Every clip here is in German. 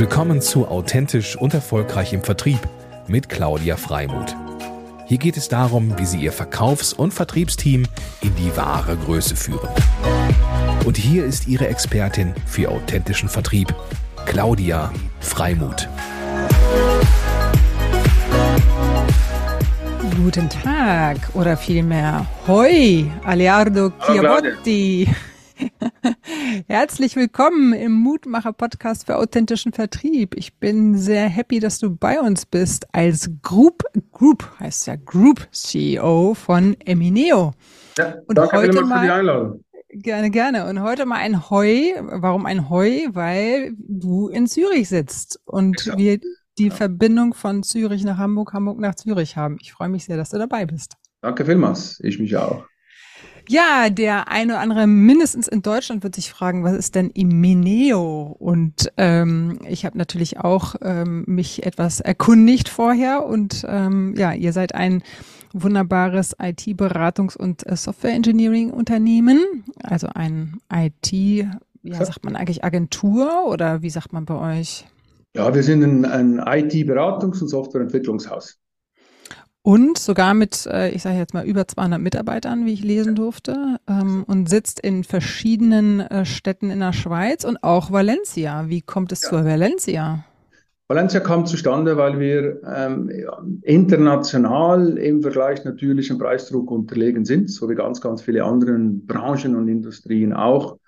Willkommen zu Authentisch und Erfolgreich im Vertrieb mit Claudia Freimuth. Hier geht es darum, wie Sie Ihr Verkaufs- und Vertriebsteam in die wahre Größe führen. Und hier ist Ihre Expertin für authentischen Vertrieb, Claudia Freimuth. Guten Tag oder vielmehr Hoi, Aleardo Chiabotti. Herzlich willkommen im Mutmacher-Podcast für authentischen Vertrieb. Ich bin sehr happy, dass du bei uns bist als Group, Group heißt ja Group CEO von Emineo. Ja, Und danke heute mal, für die Einladung. Gerne, gerne. Und heute mal ein Heu. Warum ein Heu? Weil du in Zürich sitzt und ja. wir die ja. Verbindung von Zürich nach Hamburg, Hamburg nach Zürich haben. Ich freue mich sehr, dass du dabei bist. Danke vielmals. Ich mich auch. Ja, der eine oder andere mindestens in Deutschland wird sich fragen, was ist denn Imeneo? Und ähm, ich habe natürlich auch ähm, mich etwas erkundigt vorher und ähm, ja, ihr seid ein wunderbares IT-Beratungs- und äh, Software-Engineering-Unternehmen, also ein IT, ja, sagt man eigentlich Agentur oder wie sagt man bei euch? Ja, wir sind ein, ein IT-Beratungs- und Softwareentwicklungshaus. Und sogar mit, äh, ich sage jetzt mal, über 200 Mitarbeitern, wie ich lesen durfte, ähm, und sitzt in verschiedenen äh, Städten in der Schweiz und auch Valencia. Wie kommt es ja. zur Valencia? Valencia kam zustande, weil wir ähm, international im Vergleich natürlich dem Preisdruck unterlegen sind, so wie ganz, ganz viele andere Branchen und Industrien auch.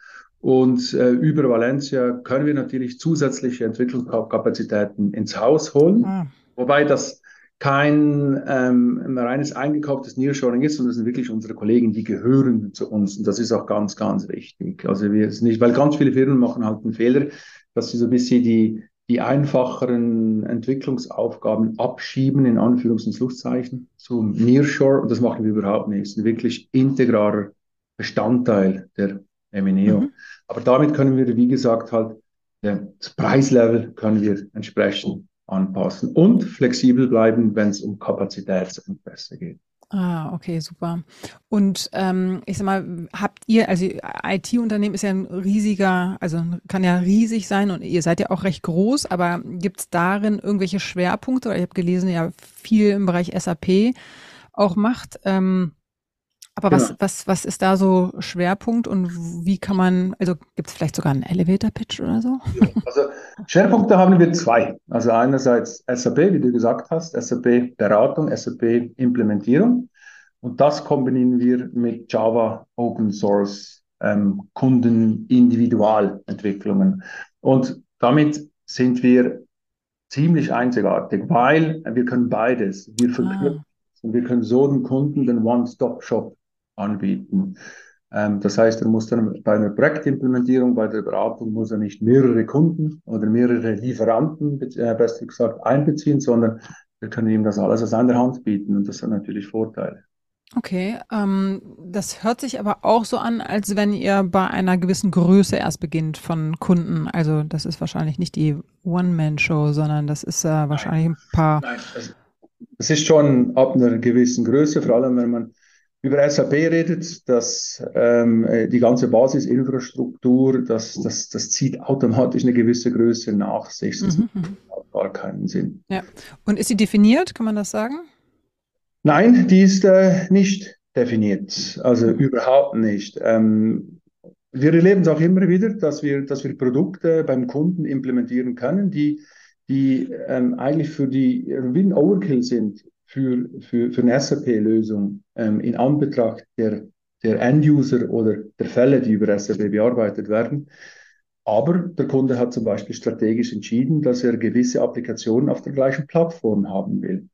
Und äh, über Valencia können wir natürlich zusätzliche Entwicklungskapazitäten ins Haus holen. Ah. Wobei das kein ähm, reines eingekauftes Nearshoring ist, sondern das sind wirklich unsere Kollegen, die gehören zu uns. Und das ist auch ganz, ganz wichtig. Also wir es nicht, weil ganz viele Firmen machen halt einen Fehler, dass sie so ein bisschen die, die einfacheren Entwicklungsaufgaben abschieben, in Anführungs- und Schlusszeichen, zum Nearshore. Und das machen wir überhaupt nicht. Das ist ein wirklich integraler Bestandteil der MNEO. Mhm. Aber damit können wir, wie gesagt, halt das Preislevel können wir entsprechend anpassen und flexibel bleiben, wenn es um Kapazitätsengpässe geht. Ah, okay, super. Und ähm, ich sag mal, habt ihr, also IT-Unternehmen ist ja ein riesiger, also kann ja riesig sein und ihr seid ja auch recht groß, aber gibt es darin irgendwelche Schwerpunkte? Oder ich habe gelesen, ja, viel im Bereich SAP auch macht. Ähm, aber genau. was, was, was ist da so Schwerpunkt und wie kann man, also gibt es vielleicht sogar einen Elevator-Pitch oder so? Also Schwerpunkte haben wir zwei. Also einerseits SAP, wie du gesagt hast, SAP-Beratung, SAP-Implementierung. Und das kombinieren wir mit Java Open Source ähm, Kunden-Individualentwicklungen. Und damit sind wir ziemlich einzigartig, weil wir können beides. Wir verknüpfen ah. und wir können so den Kunden den One-Stop-Shop anbieten. Ähm, das heißt, er muss dann bei einer Projektimplementierung, bei der Beratung, muss er nicht mehrere Kunden oder mehrere Lieferanten, äh, besser gesagt, einbeziehen, sondern wir können ihm das alles aus einer Hand bieten und das hat natürlich Vorteile. Okay, ähm, das hört sich aber auch so an, als wenn ihr bei einer gewissen Größe erst beginnt von Kunden. Also das ist wahrscheinlich nicht die One-Man-Show, sondern das ist äh, wahrscheinlich ein paar. Nein, es ist schon ab einer gewissen Größe, vor allem wenn man über SAP redet, dass ähm, äh, die ganze Basisinfrastruktur, das, das, das zieht automatisch eine gewisse Größe nach sich. Das mhm. macht mhm. gar keinen Sinn. Ja. Und ist sie definiert, kann man das sagen? Nein, die ist äh, nicht definiert. Also mhm. überhaupt nicht. Ähm, wir erleben es auch immer wieder, dass wir, dass wir Produkte beim Kunden implementieren können, die, die ähm, eigentlich für die wie ein Overkill sind für, für, für eine SAP-Lösung ähm, in Anbetracht der, der End-User oder der Fälle, die über SAP bearbeitet werden. Aber der Kunde hat zum Beispiel strategisch entschieden, dass er gewisse Applikationen auf der gleichen Plattform haben will.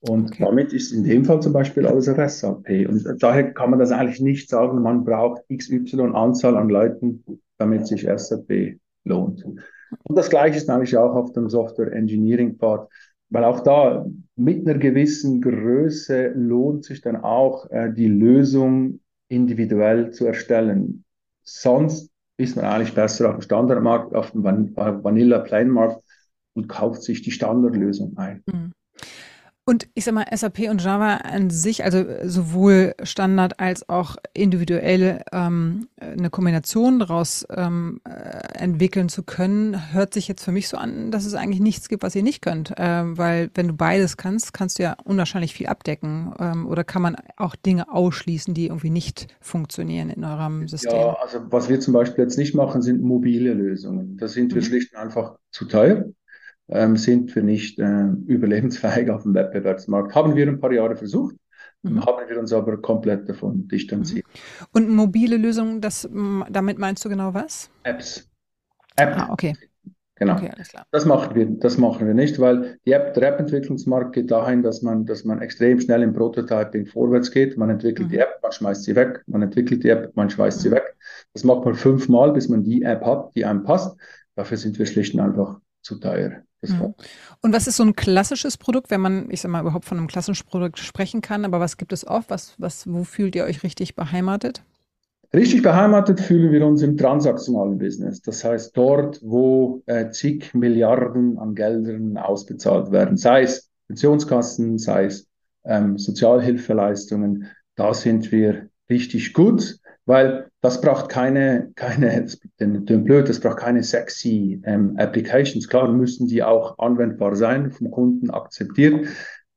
Und okay. damit ist in dem Fall zum Beispiel alles auf SAP. Und daher kann man das eigentlich nicht sagen, man braucht XY Anzahl an Leuten, damit sich SAP lohnt. Und das Gleiche ist eigentlich auch auf dem Software Engineering Part. Weil auch da mit einer gewissen Größe lohnt sich dann auch äh, die Lösung individuell zu erstellen. Sonst ist man eigentlich besser auf dem Standardmarkt, auf dem Van Vanilla Plain Markt und kauft sich die Standardlösung ein. Mhm. Und ich sag mal, SAP und Java an sich, also sowohl Standard als auch individuell ähm, eine Kombination daraus ähm, äh, entwickeln zu können, hört sich jetzt für mich so an, dass es eigentlich nichts gibt, was ihr nicht könnt. Ähm, weil wenn du beides kannst, kannst du ja unwahrscheinlich viel abdecken. Ähm, oder kann man auch Dinge ausschließen, die irgendwie nicht funktionieren in eurem System? Ja, also was wir zum Beispiel jetzt nicht machen, sind mobile Lösungen. Da sind wir mhm. schlicht und einfach zu teuer ähm, sind wir nicht äh, überlebensfähig auf dem Wettbewerbsmarkt. Haben wir ein paar Jahre versucht, mhm. haben wir uns aber komplett davon distanziert. Mhm. Und mobile Lösungen, das, damit meinst du genau was? Apps. App. Ah, okay. Genau. Okay, das machen wir, das machen wir nicht, weil die App, der App-Entwicklungsmarkt geht dahin, dass man, dass man extrem schnell im Prototyping vorwärts geht. Man entwickelt mhm. die App, man schmeißt sie weg, man entwickelt die App, man schmeißt mhm. sie weg. Das macht man fünfmal, bis man die App hat, die einem passt. Dafür sind wir schlicht und einfach zu teuer. Mhm. Und was ist so ein klassisches Produkt, wenn man, ich sag mal, überhaupt von einem klassischen Produkt sprechen kann, aber was gibt es oft? Was, was, wo fühlt ihr euch richtig beheimatet? Richtig beheimatet fühlen wir uns im transaktionalen Business. Das heißt, dort, wo äh, zig Milliarden an Geldern ausbezahlt werden, sei es Pensionskassen, sei es ähm, Sozialhilfeleistungen, da sind wir richtig gut weil das braucht keine, keine, den, den blöd, das braucht keine sexy ähm, Applications. Klar müssen die auch anwendbar sein, vom Kunden akzeptiert,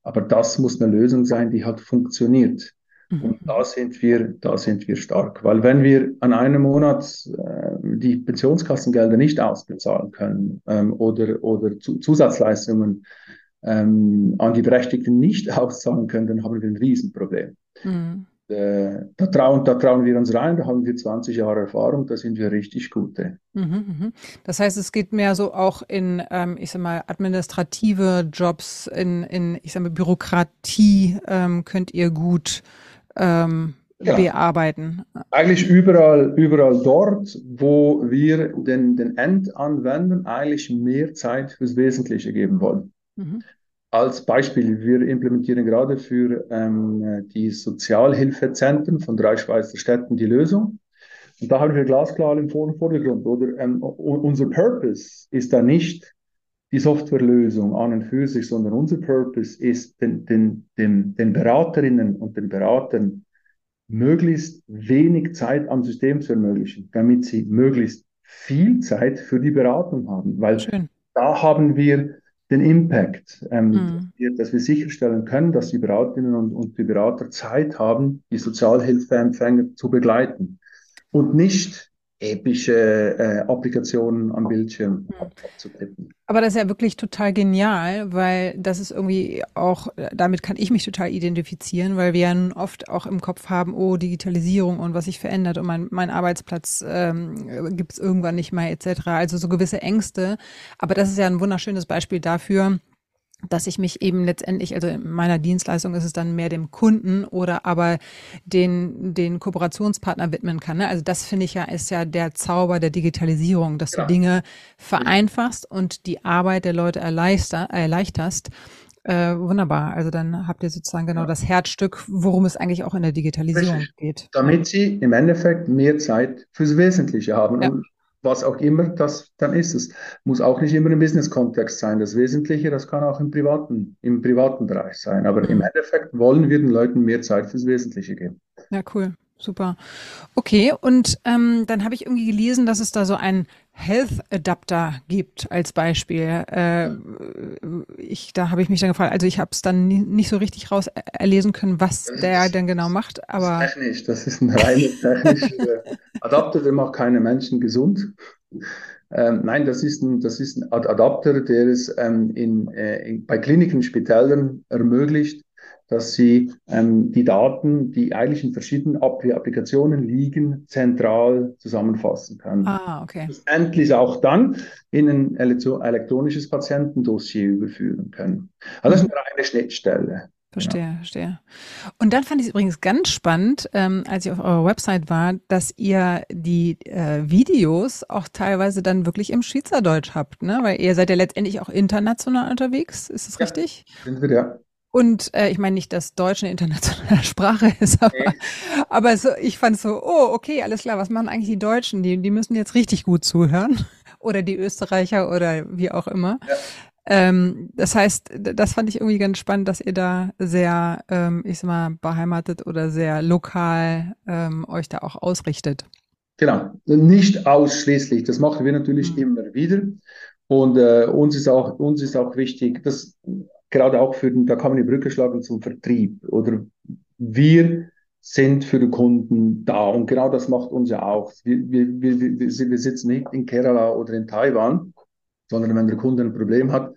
aber das muss eine Lösung sein, die halt funktioniert. Mhm. Und da sind wir, da sind wir stark, weil wenn wir an einem Monat äh, die Pensionskassengelder nicht ausbezahlen können ähm, oder, oder zu, Zusatzleistungen ähm, an die Berechtigten nicht auszahlen können, dann haben wir ein Riesenproblem. Mhm. Äh, da, trauen, da trauen wir uns rein, da haben wir 20 Jahre Erfahrung, da sind wir richtig gute. Mhm, mhm. Das heißt, es geht mehr so auch in, ähm, ich sag mal, administrative Jobs, in, in ich sag mal, Bürokratie ähm, könnt ihr gut ähm, ja. bearbeiten. Eigentlich überall, überall dort, wo wir den, den Endanwendern eigentlich mehr Zeit fürs Wesentliche geben wollen. Mhm. Als Beispiel, wir implementieren gerade für ähm, die Sozialhilfezentren von drei Schweizer Städten die Lösung. Und da haben wir glasklar im Vordergrund, oder? Ähm, unser Purpose ist da nicht die Softwarelösung an und für sich, sondern unser Purpose ist, den, den, den, den Beraterinnen und den Beratern möglichst wenig Zeit am System zu ermöglichen, damit sie möglichst viel Zeit für die Beratung haben. Weil Schön. da haben wir den Impact, ähm, mhm. dass, wir, dass, wir, sicherstellen können, dass die Beraterinnen und, und die Berater Zeit haben, die Sozialhilfeempfänger zu begleiten und nicht epische äh, Applikationen am Bildschirm mhm. abzutippen. Aber das ist ja wirklich total genial, weil das ist irgendwie auch, damit kann ich mich total identifizieren, weil wir ja nun oft auch im Kopf haben, oh, Digitalisierung und was sich verändert und mein, mein Arbeitsplatz ähm, gibt es irgendwann nicht mehr etc. Also so gewisse Ängste. Aber das ist ja ein wunderschönes Beispiel dafür, dass ich mich eben letztendlich, also in meiner Dienstleistung ist es dann mehr dem Kunden oder aber den, den Kooperationspartner widmen kann. Ne? Also das finde ich ja, ist ja der Zauber der Digitalisierung, dass ja. du Dinge vereinfachst und die Arbeit der Leute erleichter, erleichterst. Äh, wunderbar. Also dann habt ihr sozusagen genau ja. das Herzstück, worum es eigentlich auch in der Digitalisierung Richtig. geht. Damit sie im Endeffekt mehr Zeit fürs Wesentliche haben. Ja. Und was auch immer das dann ist. Es muss auch nicht immer im Business-Kontext sein. Das Wesentliche, das kann auch im privaten, im privaten Bereich sein. Aber mhm. im Endeffekt wollen wir den Leuten mehr Zeit fürs Wesentliche geben. Ja, cool. Super. Okay, und ähm, dann habe ich irgendwie gelesen, dass es da so einen Health Adapter gibt als Beispiel. Äh, ich, da habe ich mich dann gefragt, also ich habe es dann nicht so richtig raus erlesen können, was der denn genau macht. Aber das technisch, das ist ein reiner technischer Adapter, der macht keine Menschen gesund. Ähm, nein, das ist ein, das ist ein Adapter, der es ähm, in, äh, in, bei Kliniken, Spitälern ermöglicht, dass sie ähm, die Daten, die eigentlich in verschiedenen Applikationen liegen, zentral zusammenfassen können. Ah, okay. Endlich auch dann in ein elektronisches Patientendossier überführen können. Also das ist eine reine Schnittstelle. Verstehe, ja. verstehe. Und dann fand ich es übrigens ganz spannend, ähm, als ich auf eurer Website war, dass ihr die äh, Videos auch teilweise dann wirklich im Schweizerdeutsch habt, ne? Weil ihr seid ja letztendlich auch international unterwegs, ist das ja, richtig? Sind wir, ja. Und äh, ich meine nicht, dass Deutsch eine internationale Sprache ist, aber, okay. aber so, ich fand so, oh, okay, alles klar, was machen eigentlich die Deutschen? Die, die müssen jetzt richtig gut zuhören. Oder die Österreicher oder wie auch immer. Ja. Ähm, das heißt, das fand ich irgendwie ganz spannend, dass ihr da sehr, ähm, ich sag mal, beheimatet oder sehr lokal ähm, euch da auch ausrichtet. Genau, nicht ausschließlich. Das machen wir natürlich mhm. immer wieder. Und äh, uns ist auch uns ist auch wichtig, dass gerade auch für den, da kann man die Brücke schlagen zum Vertrieb oder wir sind für den Kunden da und genau das macht uns ja auch. Wir, wir, wir, wir sitzen nicht in Kerala oder in Taiwan, sondern wenn der Kunde ein Problem hat,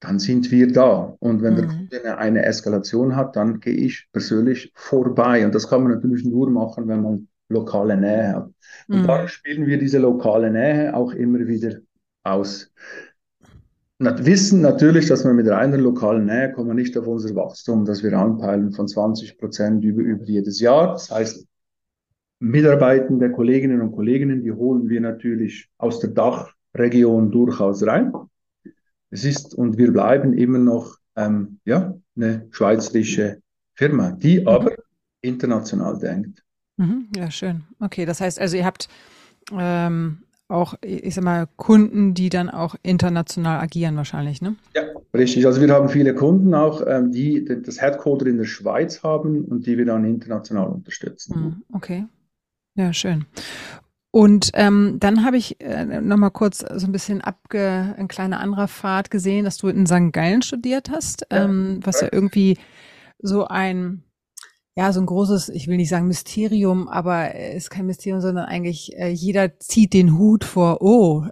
dann sind wir da. Und wenn mhm. der Kunde eine Eskalation hat, dann gehe ich persönlich vorbei. Und das kann man natürlich nur machen, wenn man lokale Nähe hat. Und mhm. da spielen wir diese lokale Nähe auch immer wieder aus. Wir wissen natürlich, dass wir mit reiner lokalen Nähe kommen nicht auf unser Wachstum, das wir anpeilen von 20 Prozent über, über jedes Jahr. Das heißt, Mitarbeitende Kolleginnen und Kollegen, die holen wir natürlich aus der Dachregion durchaus rein. Es ist und wir bleiben immer noch ähm, ja, eine schweizerische Firma, die mhm. aber international denkt. Mhm, ja, schön. Okay, das heißt also, ihr habt ähm, auch, ich sag mal, Kunden, die dann auch international agieren wahrscheinlich, ne? Ja, richtig. Also wir haben viele Kunden auch, ähm, die das Headquarter in der Schweiz haben und die wir dann international unterstützen. Mhm, okay. Ja, schön. Und ähm, dann habe ich äh, noch kurz so ein bisschen abge, ein kleiner anderer Pfad gesehen, dass du in St. Gallen studiert hast, ähm, was ja irgendwie so ein ja, so ein großes, ich will nicht sagen Mysterium, aber es ist kein Mysterium, sondern eigentlich äh, jeder zieht den Hut vor, oh, äh,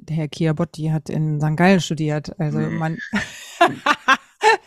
der Herr Chiabotti hat in St. Gallen studiert. Also nee. man.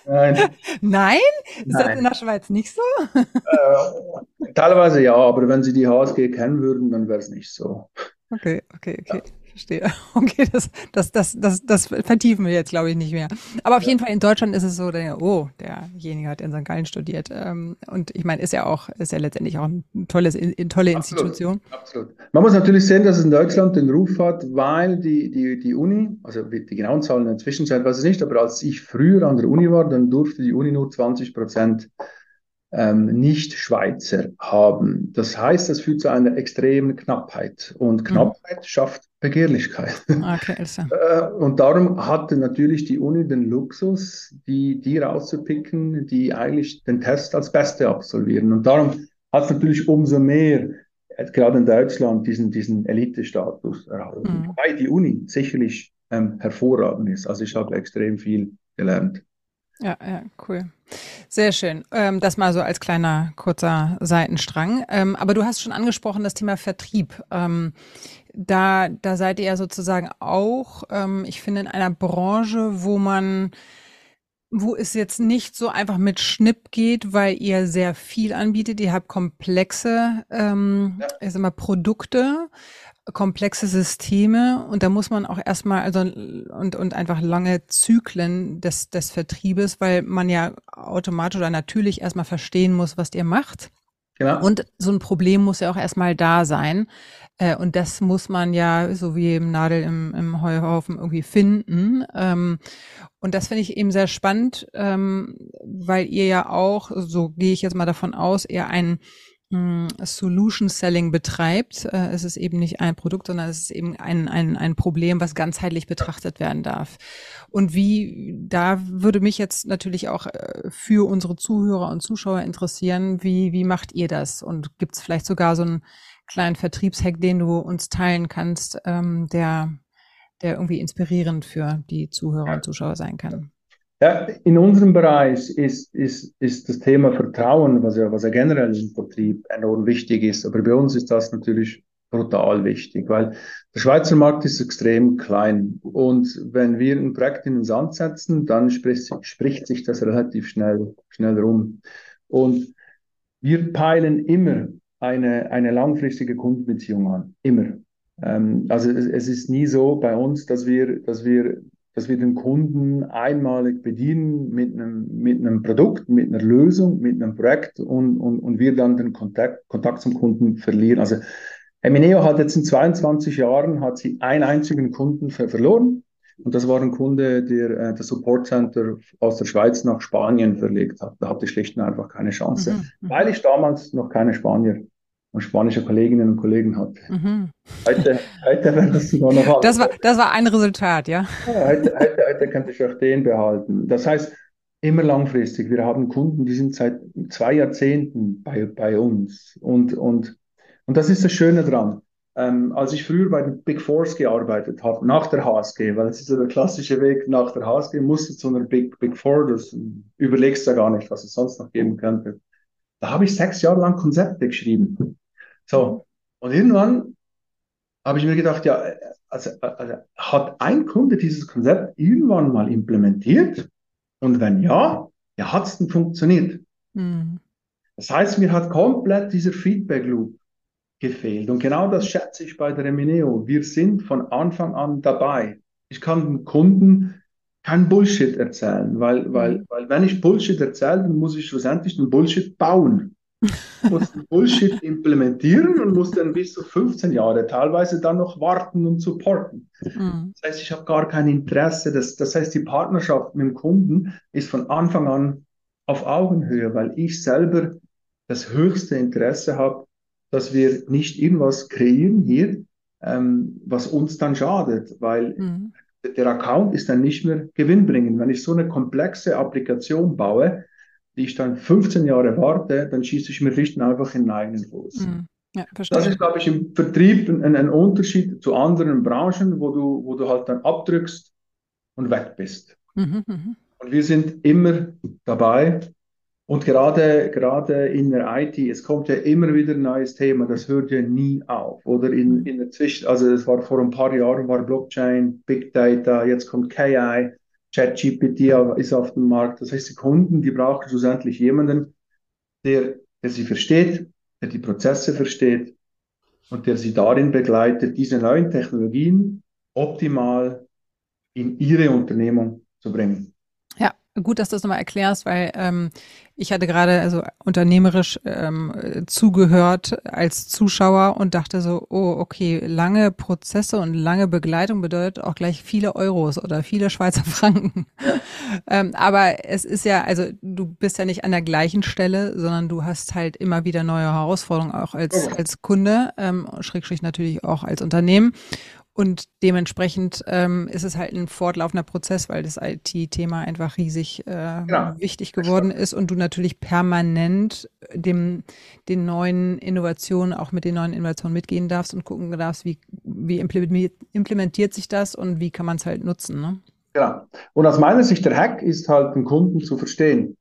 Nein. Nein? Ist Nein. das in der Schweiz nicht so? Äh, teilweise ja, aber wenn Sie die HSG kennen würden, dann wäre es nicht so. Okay, okay, okay. Ja verstehe. Okay, das, das, das, das, das vertiefen wir jetzt, glaube ich, nicht mehr. Aber auf ja. jeden Fall in Deutschland ist es so, der, oh, derjenige hat in St. Gallen studiert. Ähm, und ich meine, ist ja auch, ist ja letztendlich auch ein tolles, in, tolle absolut, Institution. Absolut. Man muss natürlich sehen, dass es in Deutschland den Ruf hat, weil die, die, die Uni, also die genauen Zahlen in der Zwischenzeit weiß ich nicht, aber als ich früher an der Uni war, dann durfte die Uni nur 20 Prozent ähm, Nicht-Schweizer haben. Das heißt, das führt zu einer extremen Knappheit. Und mhm. Knappheit mhm. schafft Begehrlichkeit. Okay, also. und darum hatte natürlich die Uni den Luxus, die, die rauszupicken, die eigentlich den Test als Beste absolvieren. Und darum hat es natürlich umso mehr, äh, gerade in Deutschland, diesen, diesen Elite-Status erhalten. Mhm. Wobei die Uni sicherlich ähm, hervorragend ist. Also ich habe extrem viel gelernt. Ja, ja, cool. Sehr schön. Ähm, das mal so als kleiner kurzer Seitenstrang. Ähm, aber du hast schon angesprochen das Thema Vertrieb. Ähm, da, da seid ihr ja sozusagen auch, ähm, ich finde, in einer Branche, wo man, wo es jetzt nicht so einfach mit Schnipp geht, weil ihr sehr viel anbietet. Ihr habt komplexe, ähm, ja. ich sag mal, Produkte komplexe Systeme und da muss man auch erstmal also und und einfach lange Zyklen des des Vertriebes, weil man ja automatisch oder natürlich erstmal verstehen muss, was ihr macht. Genau. Und so ein Problem muss ja auch erstmal da sein. Äh, und das muss man ja, so wie im Nadel im, im Heuhaufen, irgendwie finden. Ähm, und das finde ich eben sehr spannend, ähm, weil ihr ja auch, so gehe ich jetzt mal davon aus, eher ein Solution Selling betreibt. Äh, es ist eben nicht ein Produkt, sondern es ist eben ein, ein, ein Problem, was ganzheitlich betrachtet werden darf. Und wie, da würde mich jetzt natürlich auch äh, für unsere Zuhörer und Zuschauer interessieren, wie, wie macht ihr das? Und gibt es vielleicht sogar so einen kleinen Vertriebshack, den du uns teilen kannst, ähm, der, der irgendwie inspirierend für die Zuhörer und Zuschauer sein kann? Ja, in unserem Bereich ist, ist, ist das Thema Vertrauen, was ja, was ja generell im Vertrieb enorm wichtig ist. Aber bei uns ist das natürlich brutal wichtig, weil der Schweizer Markt ist extrem klein. Und wenn wir ein Projekt in den Sand setzen, dann spricht, spricht sich das relativ schnell, schnell rum. Und wir peilen immer eine, eine langfristige Kundenbeziehung an. Immer. Ähm, also es, es, ist nie so bei uns, dass wir, dass wir dass wir den Kunden einmalig bedienen mit einem, mit einem Produkt, mit einer Lösung, mit einem Projekt und, und, und wir dann den Kontakt, Kontakt zum Kunden verlieren. Also Emineo hat jetzt in 22 Jahren hat sie einen einzigen Kunden ver verloren und das war ein Kunde, der äh, das Support Center aus der Schweiz nach Spanien verlegt hat. Da hatte ich schlicht und einfach keine Chance, mhm, mhm. weil ich damals noch keine Spanier und spanische Kolleginnen und Kollegen hatte. Mhm. Heute, heute wäre das sogar noch alt. Das war, das war ein Resultat, ja. ja heute, heute, heute könnte ich auch den behalten. Das heißt, immer langfristig. Wir haben Kunden, die sind seit zwei Jahrzehnten bei, bei uns. Und, und, und das ist das Schöne dran. Ähm, als ich früher bei den Big Fours gearbeitet habe, nach der HSG, weil es ist ja der klassische Weg nach der HSG, musste zu einer Big, Big Four, das überlegst du ja gar nicht, was es sonst noch geben könnte. Da habe ich sechs Jahre lang Konzepte geschrieben. So, und irgendwann habe ich mir gedacht, ja, also, also hat ein Kunde dieses Konzept irgendwann mal implementiert? Und wenn ja, ja, hat es denn funktioniert? Mhm. Das heißt, mir hat komplett dieser Feedback Loop gefehlt. Und genau das schätze ich bei der Emineo. Wir sind von Anfang an dabei. Ich kann dem Kunden kein Bullshit erzählen, weil, weil, weil wenn ich Bullshit erzähle, dann muss ich schlussendlich den Bullshit bauen. Ich muss den Bullshit implementieren und muss dann bis zu 15 Jahre teilweise dann noch warten und supporten. Mhm. Das heißt, ich habe gar kein Interesse. Das, das heißt, die Partnerschaft mit dem Kunden ist von Anfang an auf Augenhöhe, weil ich selber das höchste Interesse habe, dass wir nicht irgendwas kreieren hier, ähm, was uns dann schadet, weil mhm. der Account ist dann nicht mehr gewinnbringend. Wenn ich so eine komplexe Applikation baue, die ich dann 15 Jahre warte, dann schieße ich mir schlicht und einfach in den eigenen Fuß. Mhm. Ja, das ist, glaube ich, im Vertrieb ein, ein, Unterschied zu anderen Branchen, wo du, wo du halt dann abdrückst und weg bist. Mhm, mh. Und wir sind immer dabei, und gerade, gerade in der IT, es kommt ja immer wieder ein neues Thema, das hört ja nie auf. Oder in, in der Zwischen, also es war vor ein paar Jahren war Blockchain, Big Data, jetzt kommt KI, ChatGPT ist auf dem Markt. Das heißt, die Kunden, die brauchen schlussendlich jemanden, der, der sie versteht, der die Prozesse versteht und der sie darin begleitet, diese neuen Technologien optimal in ihre Unternehmung zu bringen. Gut, dass du das nochmal erklärst, weil ähm, ich hatte gerade also unternehmerisch ähm, zugehört als Zuschauer und dachte so, oh, okay, lange Prozesse und lange Begleitung bedeutet auch gleich viele Euros oder viele Schweizer Franken. ähm, aber es ist ja, also du bist ja nicht an der gleichen Stelle, sondern du hast halt immer wieder neue Herausforderungen auch als, als Kunde, ähm, schrägstrich natürlich auch als Unternehmen. Und dementsprechend ähm, ist es halt ein fortlaufender Prozess, weil das IT-Thema einfach riesig äh, genau. wichtig geworden ist und du natürlich permanent dem, den neuen Innovationen, auch mit den neuen Innovationen mitgehen darfst und gucken darfst, wie, wie implementiert, implementiert sich das und wie kann man es halt nutzen. Ne? Genau. Und aus meiner Sicht der Hack ist halt, den Kunden zu verstehen.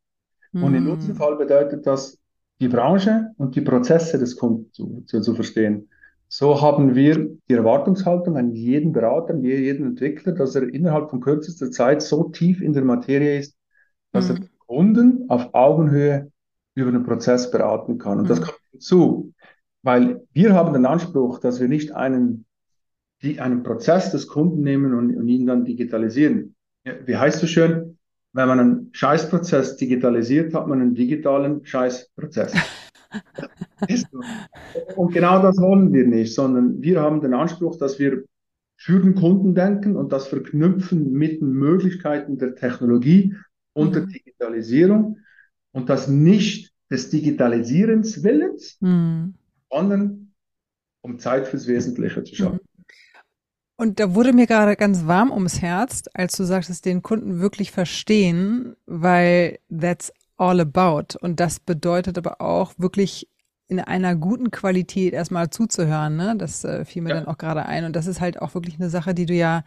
Und mm. im hm. Nutzenfall bedeutet das, die Branche und die Prozesse des Kunden zu, zu, zu verstehen. So haben wir die Erwartungshaltung an jeden Berater, an jeden Entwickler, dass er innerhalb von kürzester Zeit so tief in der Materie ist, dass mhm. er Kunden auf Augenhöhe über den Prozess beraten kann. Und mhm. das kommt hinzu, weil wir haben den Anspruch, dass wir nicht einen, die, einen Prozess des Kunden nehmen und, und ihn dann digitalisieren. Wie heißt so schön? Wenn man einen Scheißprozess digitalisiert, hat man einen digitalen Scheißprozess. und genau das wollen wir nicht, sondern wir haben den Anspruch, dass wir für den Kunden denken und das verknüpfen mit den Möglichkeiten der Technologie und der mhm. Digitalisierung und das nicht des Digitalisierens Willens, mhm. sondern um Zeit fürs Wesentliche zu schaffen. Mhm. Und da wurde mir gerade ganz warm ums Herz, als du sagtest, den Kunden wirklich verstehen, weil that's all about. Und das bedeutet aber auch wirklich in einer guten Qualität erstmal zuzuhören. Ne? Das äh, fiel mir ja. dann auch gerade ein. Und das ist halt auch wirklich eine Sache, die du ja,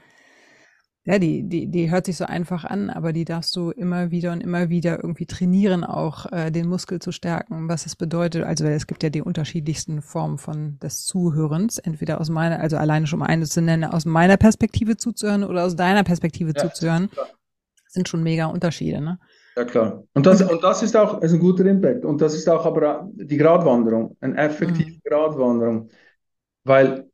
ja, die, die, die hört sich so einfach an, aber die darfst du immer wieder und immer wieder irgendwie trainieren, auch äh, den Muskel zu stärken, was es bedeutet. Also es gibt ja die unterschiedlichsten Formen von des Zuhörens, entweder aus meiner, also alleine schon mal eine zu nennen, aus meiner Perspektive zuzuhören oder aus deiner Perspektive ja, zuzuhören, sind schon mega Unterschiede, ne? Ja, klar. Und das, und das ist auch ist ein guter Impact. Und das ist auch aber die Gratwanderung, eine effektive mhm. Gratwanderung. Weil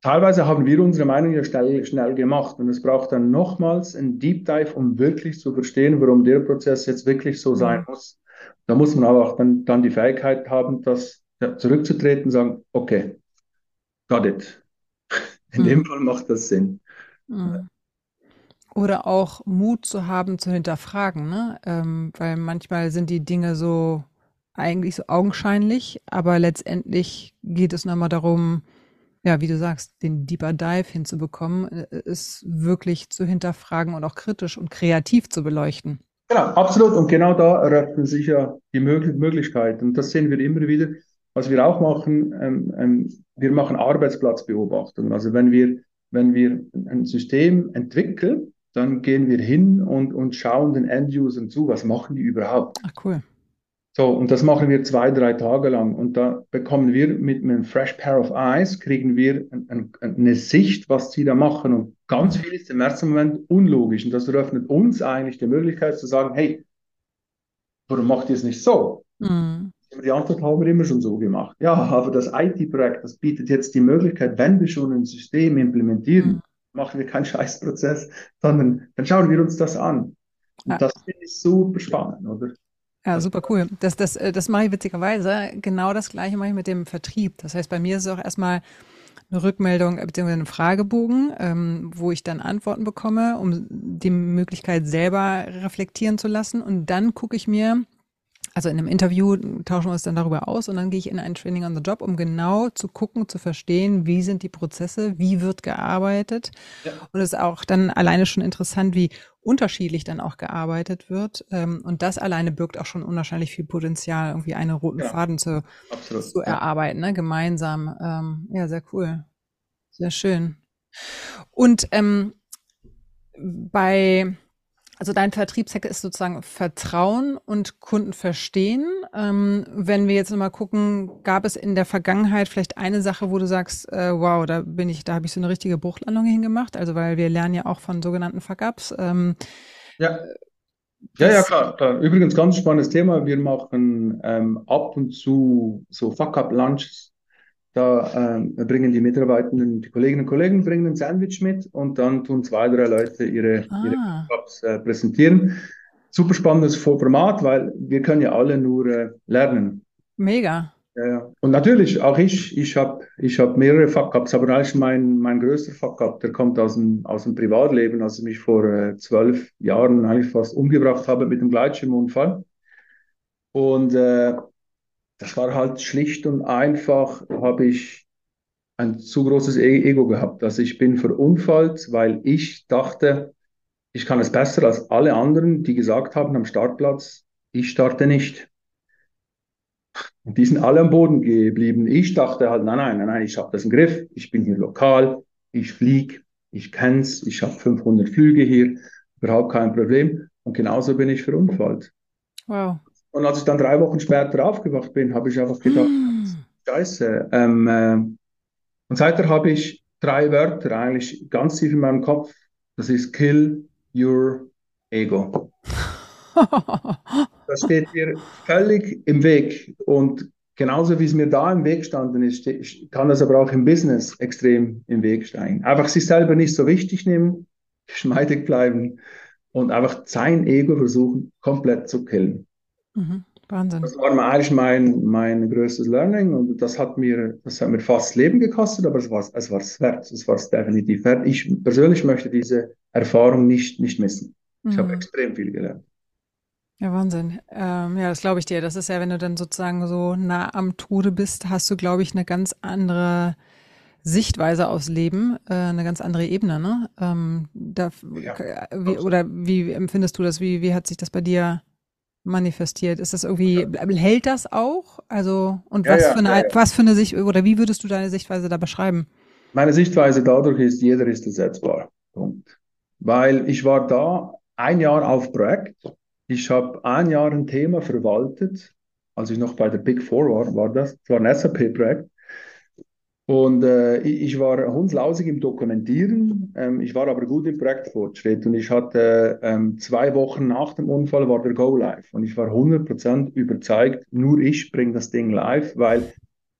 teilweise haben wir unsere Meinung ja schnell, schnell gemacht. Und es braucht dann nochmals ein Deep Dive, um wirklich zu verstehen, warum der Prozess jetzt wirklich so sein mhm. muss. Da muss man aber auch dann, dann die Fähigkeit haben, das ja, zurückzutreten und sagen, okay, got it. In mhm. dem Fall macht das Sinn. Mhm. Oder auch Mut zu haben, zu hinterfragen, ne? Ähm, weil manchmal sind die Dinge so eigentlich so augenscheinlich, aber letztendlich geht es nochmal darum, ja, wie du sagst, den Deeper Dive hinzubekommen, äh, es wirklich zu hinterfragen und auch kritisch und kreativ zu beleuchten. Genau, absolut. Und genau da eröffnen sich ja die Möglichkeiten. Und das sehen wir immer wieder. Was wir auch machen, ähm, ähm, wir machen Arbeitsplatzbeobachtung. Also wenn wir, wenn wir ein System entwickeln, dann gehen wir hin und, und schauen den End-Usern zu, was machen die überhaupt. Ach cool. So, und das machen wir zwei, drei Tage lang. Und da bekommen wir mit einem Fresh Pair of Eyes, kriegen wir ein, ein, eine Sicht, was sie da machen. Und ganz viel ist im ersten Moment unlogisch. Und das eröffnet uns eigentlich die Möglichkeit zu sagen, hey, warum macht ihr es nicht so? Mhm. Die Antwort haben wir immer schon so gemacht. Ja, aber das IT-Projekt, das bietet jetzt die Möglichkeit, wenn wir schon ein System implementieren, mhm. Machen wir keinen Scheißprozess, sondern dann schauen wir uns das an. Und ja. das finde ich super spannend, oder? Ja, super cool. Das, das, äh, das mache ich witzigerweise. Genau das gleiche mache ich mit dem Vertrieb. Das heißt, bei mir ist es auch erstmal eine Rückmeldung bzw. ein Fragebogen, ähm, wo ich dann Antworten bekomme, um die Möglichkeit selber reflektieren zu lassen. Und dann gucke ich mir, also in einem Interview tauschen wir uns dann darüber aus und dann gehe ich in ein Training on the Job, um genau zu gucken, zu verstehen, wie sind die Prozesse, wie wird gearbeitet. Ja. Und es ist auch dann alleine schon interessant, wie unterschiedlich dann auch gearbeitet wird. Ähm, und das alleine birgt auch schon unwahrscheinlich viel Potenzial, irgendwie einen roten ja. Faden zu, zu erarbeiten, ne? gemeinsam. Ähm, ja, sehr cool. Sehr schön. Und ähm, bei also dein Vertriebshack ist sozusagen Vertrauen und Kunden verstehen. Ähm, wenn wir jetzt nochmal gucken, gab es in der Vergangenheit vielleicht eine Sache, wo du sagst, äh, wow, da bin ich, da habe ich so eine richtige Bruchlandung hingemacht. Also weil wir lernen ja auch von sogenannten Fuck-ups. Ähm, ja. Ja, ja, klar, klar. Übrigens ganz spannendes Thema. Wir machen ähm, ab und zu so Fuck-up-Lunches da äh, bringen die Mitarbeitenden, die Kolleginnen und Kollegen bringen ein Sandwich mit und dann tun zwei, drei Leute ihre, ah. ihre Jobs äh, präsentieren. Super spannendes Format, weil wir können ja alle nur äh, lernen. Mega. Ja, ja. Und natürlich, auch ich, ich habe ich hab mehrere Fuck-Ups, aber eigentlich mein, mein größter Fuck-Up, der kommt aus dem, aus dem Privatleben, als ich mich vor äh, zwölf Jahren eigentlich fast umgebracht habe mit einem Gleitschirmunfall. Und äh, das war halt schlicht und einfach, habe ich ein zu großes e-, Ego gehabt. Also ich bin verunfallt, weil ich dachte, ich kann es besser als alle anderen, die gesagt haben am Startplatz, ich starte nicht. Und die sind alle am Boden geblieben. Ich dachte halt, nein, nein, nein, nein, ich habe das im Griff. Ich bin hier lokal, ich fliege, ich kenn's, ich habe 500 Flüge hier, überhaupt kein Problem. Und genauso bin ich verunfallt. Wow. Und als ich dann drei Wochen später aufgewacht bin, habe ich einfach gedacht, mm. scheiße. Ähm, äh, und seitdem habe ich drei Wörter eigentlich ganz tief in meinem Kopf. Das ist Kill Your Ego. das steht mir völlig im Weg. Und genauso wie es mir da im Weg gestanden ist, kann das aber auch im Business extrem im Weg stehen. Einfach sich selber nicht so wichtig nehmen, geschmeidig bleiben und einfach sein Ego versuchen, komplett zu killen. Mhm. Wahnsinn. Das war eigentlich mein, mein größtes Learning und das hat mir, das hat mir fast das Leben gekostet, aber es war es war es wert. Es war es definitiv wert. Ich persönlich möchte diese Erfahrung nicht, nicht missen. Ich mhm. habe extrem viel gelernt. Ja, Wahnsinn. Ähm, ja, das glaube ich dir. Das ist ja, wenn du dann sozusagen so nah am Tode bist, hast du, glaube ich, eine ganz andere Sichtweise aufs Leben, äh, eine ganz andere Ebene, ne? Ähm, da, ja, wie, oder wie empfindest du das? Wie, wie hat sich das bei dir manifestiert? Ist das irgendwie, hält das auch? Also, und was, ja, für eine, ja, was für eine Sicht, oder wie würdest du deine Sichtweise da beschreiben? Meine Sichtweise dadurch ist, jeder ist ersetzbar. Punkt. Weil ich war da ein Jahr auf Projekt. Ich habe ein Jahr ein Thema verwaltet. Als ich noch bei der Big Four war, war das. Es war ein SAP-Projekt. Und äh, ich war hundslausig im Dokumentieren, ähm, ich war aber gut im Projektfortschritt und ich hatte ähm, zwei Wochen nach dem Unfall war der Go live und ich war 100% überzeugt, nur ich bringe das Ding live, weil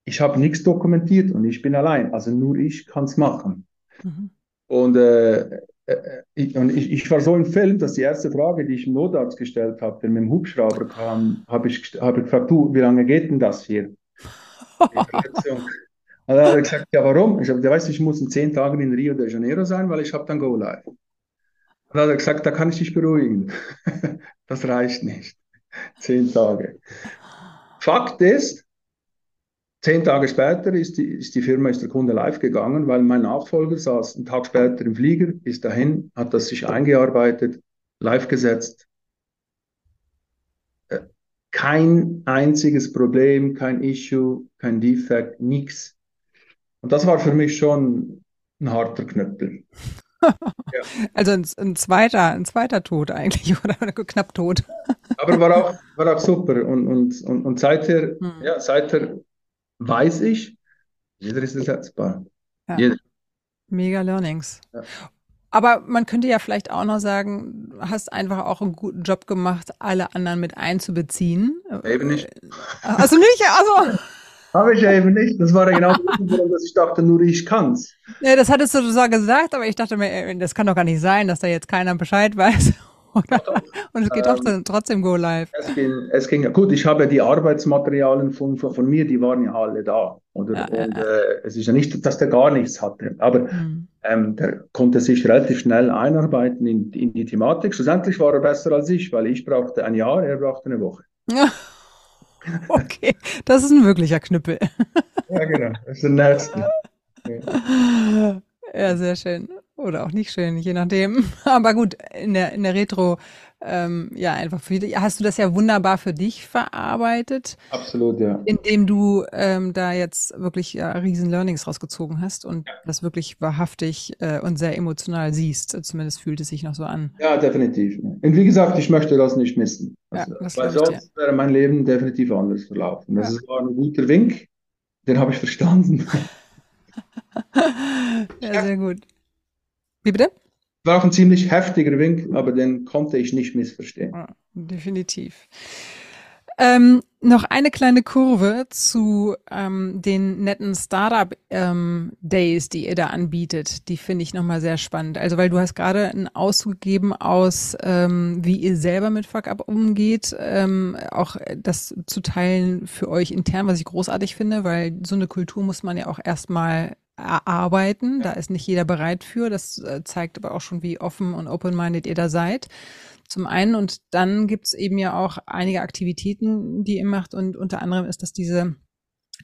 ich habe nichts dokumentiert und ich bin allein, also nur ich kann es machen. Mhm. Und, äh, äh, ich, und ich, ich, war so im Film, dass die erste Frage, die ich im Notarzt gestellt habe, der mit dem Hubschrauber kam, habe ich, hab ich gefragt, du, wie lange geht denn das hier? Und dann hat er gesagt, ja, warum? Ich habe weißt du, ich muss in zehn Tagen in Rio de Janeiro sein, weil ich habe dann Go Live. Und dann hat er gesagt, da kann ich dich beruhigen. das reicht nicht. Zehn Tage. Fakt ist, zehn Tage später ist die, ist die Firma, ist der Kunde live gegangen, weil mein Nachfolger saß einen Tag später im Flieger, ist dahin, hat das sich eingearbeitet, live gesetzt. Äh, kein einziges Problem, kein Issue, kein Defekt, nichts. Und das war für mich schon ein harter Knüppel. Ja. Also ein, ein, zweiter, ein zweiter Tod eigentlich oder knapp tot. Aber war auch, war auch super. Und, und, und, und seither, hm. ja, seither weiß ich, jeder ist ersetzbar. Ja. Jeder. Mega Learnings. Ja. Aber man könnte ja vielleicht auch noch sagen, hast einfach auch einen guten Job gemacht, alle anderen mit einzubeziehen. Eben nicht. Also nicht, also. Habe ich ja eben nicht. Das war ja genau das, dass ich dachte, nur ich kann's. Ja, das hattest du zwar gesagt, aber ich dachte mir, das kann doch gar nicht sein, dass da jetzt keiner Bescheid weiß. Und es geht ähm, trotzdem Go Live. Es ging, es ging, gut, ich habe die Arbeitsmaterialien von, von, von, mir, die waren ja alle da. Oder? Ja, und ja. Äh, es ist ja nicht, dass der gar nichts hatte, aber mhm. ähm, der konnte sich relativ schnell einarbeiten in, in die Thematik. Schlussendlich war er besser als ich, weil ich brauchte ein Jahr, er brauchte eine Woche. Ja. Okay, das ist ein wirklicher Knüppel. Ja, genau. Das ist der nächste. Ja, sehr schön. Oder auch nicht schön, je nachdem. Aber gut, in der, in der Retro, ähm, ja, einfach für dich. Hast du das ja wunderbar für dich verarbeitet? Absolut, ja. Indem du ähm, da jetzt wirklich ja, riesen Learnings rausgezogen hast und ja. das wirklich wahrhaftig äh, und sehr emotional siehst. Zumindest fühlt es sich noch so an. Ja, definitiv. Und wie gesagt, ich möchte das nicht missen. Also, ja, weil sonst wäre mein Leben definitiv anders verlaufen. Das war ein guter Wink, den habe ich verstanden. ja, sehr gut. Wie bitte? War auch ein ziemlich heftiger Wink, aber den konnte ich nicht missverstehen. Ja, definitiv. Ähm, noch eine kleine Kurve zu ähm, den netten Startup ähm, Days, die ihr da anbietet. Die finde ich nochmal sehr spannend. Also, weil du hast gerade einen Auszug gegeben aus, ähm, wie ihr selber mit Fuck-Up umgeht, ähm, auch das zu teilen für euch intern, was ich großartig finde, weil so eine Kultur muss man ja auch erstmal erarbeiten. Da ist nicht jeder bereit für. Das äh, zeigt aber auch schon, wie offen und open-minded ihr da seid. Zum einen und dann gibt's eben ja auch einige Aktivitäten, die ihr macht und unter anderem ist das diese,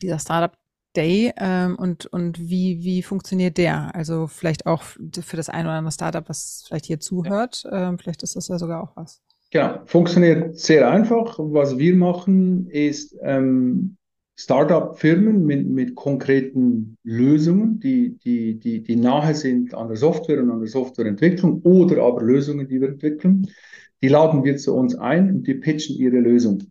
dieser Startup Day ähm, und, und wie, wie funktioniert der? Also vielleicht auch für das ein oder andere Startup, was vielleicht hier zuhört, ähm, vielleicht ist das ja sogar auch was. Genau, funktioniert sehr einfach. Was wir machen, ist ähm, Startup-Firmen mit, mit konkreten Lösungen, die, die, die, die nahe sind an der Software und an der Softwareentwicklung oder aber Lösungen, die wir entwickeln, die laden wir zu uns ein und die pitchen ihre Lösung.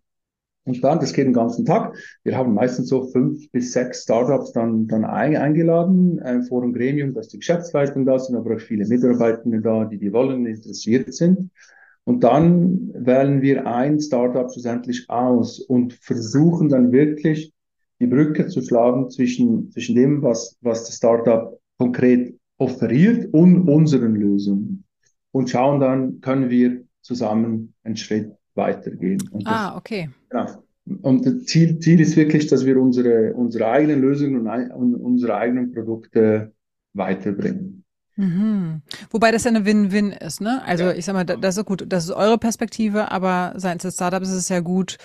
Und dann, das geht den ganzen Tag. Wir haben meistens so fünf bis sechs Startups dann, dann ein, eingeladen äh, vor dem Gremium, dass die Geschäftsleitung da sind, aber auch viele Mitarbeitende da, die die wollen, interessiert sind. Und dann wählen wir ein Startup schlussendlich aus und versuchen dann wirklich die Brücke zu schlagen zwischen, zwischen dem, was, was das Startup konkret offeriert und unseren Lösungen. Und schauen dann, können wir zusammen einen Schritt weitergehen. Und ah, okay. Genau. Und das Ziel, Ziel ist wirklich, dass wir unsere, unsere eigenen Lösungen und, und unsere eigenen Produkte weiterbringen. Mhm. Wobei das ja eine Win-Win ist, ne? Also ja. ich sag mal, das ist gut, das ist eure Perspektive, aber seitens des Startups ist es ja gut,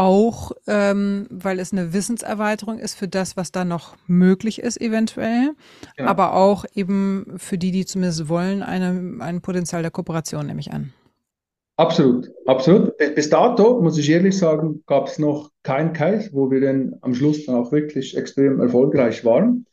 auch, ähm, weil es eine Wissenserweiterung ist für das, was da noch möglich ist, eventuell. Genau. Aber auch eben für die, die zumindest wollen, eine, ein Potenzial der Kooperation, nehme ich an. Absolut, absolut. Bis dato, muss ich ehrlich sagen, gab es noch keinen Case, wo wir dann am Schluss dann auch wirklich extrem erfolgreich waren.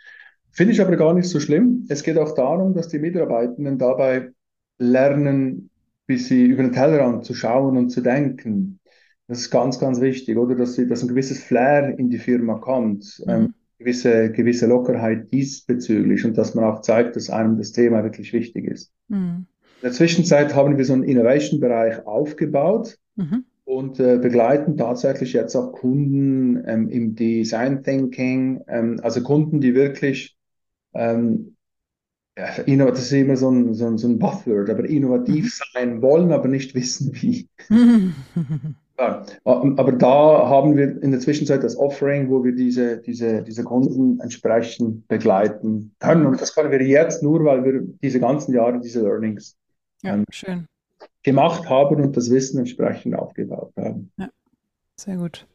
Finde ich aber gar nicht so schlimm. Es geht auch darum, dass die Mitarbeitenden dabei lernen, bis sie über den Tellerrand zu schauen und zu denken. Das ist ganz, ganz wichtig, oder? Dass, dass ein gewisses Flair in die Firma kommt, mhm. ähm, gewisse, gewisse Lockerheit diesbezüglich und dass man auch zeigt, dass einem das Thema wirklich wichtig ist. Mhm. In der Zwischenzeit haben wir so einen Innovation-Bereich aufgebaut mhm. und äh, begleiten tatsächlich jetzt auch Kunden ähm, im Design Thinking, ähm, also Kunden, die wirklich ähm, das ist immer so ein, so ein, so ein Buzzword, aber innovativ mhm. sein wollen, aber nicht wissen wie. Ja, aber da haben wir in der Zwischenzeit das Offering, wo wir diese, diese, diese Kunden entsprechend begleiten können. Und das können wir jetzt nur, weil wir diese ganzen Jahre diese Learnings ja, ähm, gemacht haben und das Wissen entsprechend aufgebaut haben. Ja, sehr gut.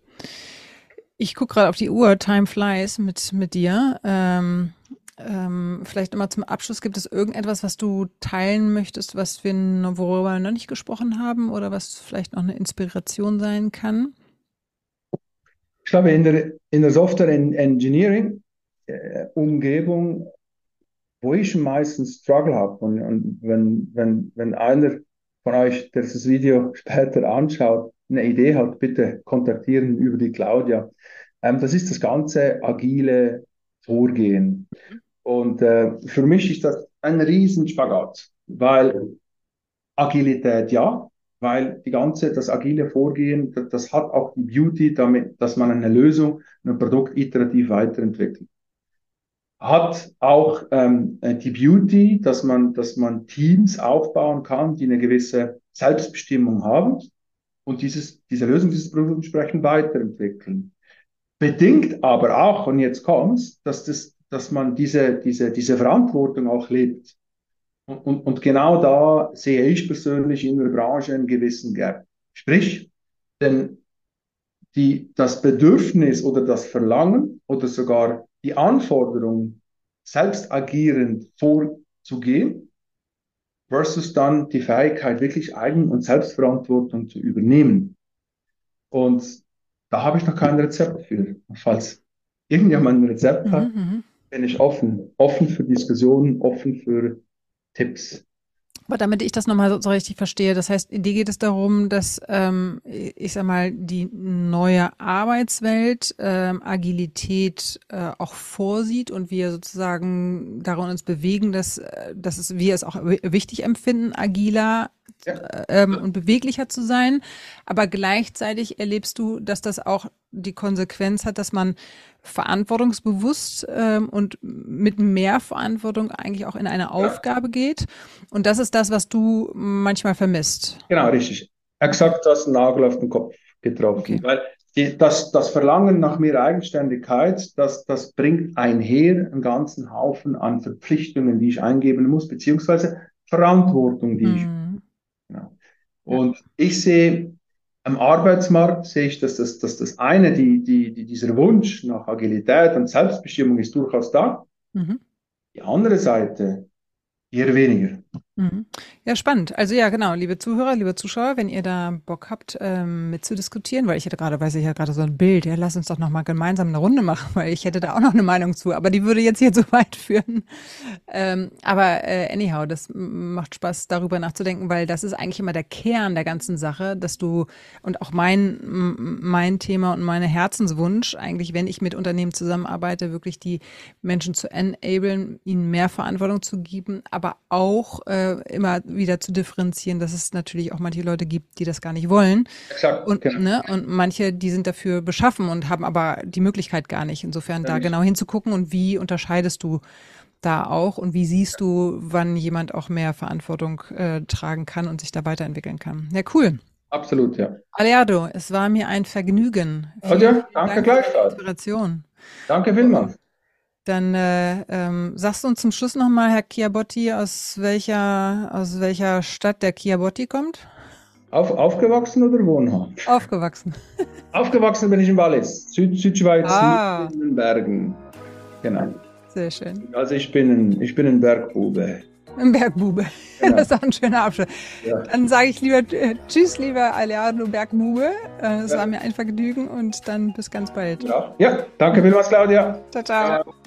Ich gucke gerade auf die Uhr, Time flies mit, mit dir. Ähm, ähm, vielleicht immer zum Abschluss, gibt es irgendetwas, was du teilen möchtest, was wir, worüber wir noch nicht gesprochen haben oder was vielleicht noch eine Inspiration sein kann? Ich glaube, in der, in der Software Engineering äh, Umgebung, wo ich meistens Struggle habe und, und wenn, wenn, wenn einer von euch, der das Video später anschaut, eine Idee hat, bitte kontaktieren über die Claudia. Ähm, das ist das ganze agile Vorgehen. Und äh, für mich ist das ein Riesenspagat, weil Agilität ja, weil die ganze, das agile Vorgehen, das, das hat auch die Beauty, damit, dass man eine Lösung, ein Produkt iterativ weiterentwickelt. Hat auch ähm, die Beauty, dass man, dass man Teams aufbauen kann, die eine gewisse Selbstbestimmung haben und dieses, diese Lösung, dieses Produkt entsprechend weiterentwickeln. Bedingt aber auch, und jetzt kommt's, dass das dass man diese, diese, diese Verantwortung auch lebt. Und, und, und genau da sehe ich persönlich in der Branche einen gewissen Gap. Sprich, denn die, das Bedürfnis oder das Verlangen oder sogar die Anforderung, selbst agierend vorzugehen, versus dann die Fähigkeit, wirklich Eigen- und Selbstverantwortung zu übernehmen. Und da habe ich noch kein Rezept für. Falls irgendjemand ein Rezept hat, mhm, mhm bin ich offen, offen für Diskussionen, offen für Tipps. Aber damit ich das nochmal so, richtig verstehe, das heißt, dir geht es darum, dass, ähm, ich sag mal, die neue Arbeitswelt ähm, Agilität äh, auch vorsieht und wir sozusagen daran uns bewegen, dass, äh, dass es, wir es auch wichtig empfinden, agiler ja. ähm, und beweglicher zu sein. Aber gleichzeitig erlebst du, dass das auch die Konsequenz hat, dass man verantwortungsbewusst ähm, und mit mehr Verantwortung eigentlich auch in eine Aufgabe ja. geht. Und das ist das, was du manchmal vermisst. Genau, richtig. Exakt das Nagel auf den Kopf getroffen. Okay. Weil die, das, das Verlangen nach mehr Eigenständigkeit, das, das bringt einher einen ganzen Haufen an Verpflichtungen, die ich eingeben muss, beziehungsweise Verantwortung, die mhm. ich. Und ich sehe am Arbeitsmarkt sehe ich, dass das, dass das eine, die, die, die, dieser Wunsch nach Agilität und Selbstbestimmung ist durchaus da. Mhm. Die andere Seite eher weniger. Mhm. Ja, spannend. Also ja, genau, liebe Zuhörer, liebe Zuschauer, wenn ihr da Bock habt, ähm, mitzudiskutieren, weil ich hätte gerade, weiß ich ja gerade so ein Bild, ja, lass uns doch nochmal gemeinsam eine Runde machen, weil ich hätte da auch noch eine Meinung zu, aber die würde jetzt hier zu weit führen. Ähm, aber äh, anyhow, das macht Spaß, darüber nachzudenken, weil das ist eigentlich immer der Kern der ganzen Sache, dass du und auch mein, mein Thema und meine Herzenswunsch, eigentlich, wenn ich mit Unternehmen zusammenarbeite, wirklich die Menschen zu enablen, ihnen mehr Verantwortung zu geben, aber auch äh, immer wieder zu differenzieren, dass es natürlich auch manche Leute gibt, die das gar nicht wollen. Exakt, und, genau. ne, und manche, die sind dafür beschaffen und haben aber die Möglichkeit gar nicht. Insofern ja, da nicht. genau hinzugucken und wie unterscheidest du da auch und wie siehst du, wann jemand auch mehr Verantwortung äh, tragen kann und sich da weiterentwickeln kann. Ja, cool. Absolut, ja. Aleado, es war mir ein Vergnügen. Vielen, ja, danke Dank gleichfalls. Inspiration. Danke vielmals. Dann äh, ähm, sagst du uns zum Schluss nochmal, Herr Chiabotti, aus welcher, aus welcher Stadt der Chiabotti kommt? Auf, aufgewachsen oder wohnhaft? Aufgewachsen. aufgewachsen bin ich in Wallis, Süd, Südschweiz, ah. in den Bergen. Genau. Sehr schön. Also ich bin ein, ich bin ein Bergbube. Ein Bergbube. Genau. Das ist auch ein schöner Abschluss. Ja. Dann sage ich lieber äh, Tschüss, lieber Aleardo Bergbube. Äh, es ja. war mir ein Vergnügen und dann bis ganz bald. Ja, ja danke vielmals, Claudia. ciao. ciao. ciao.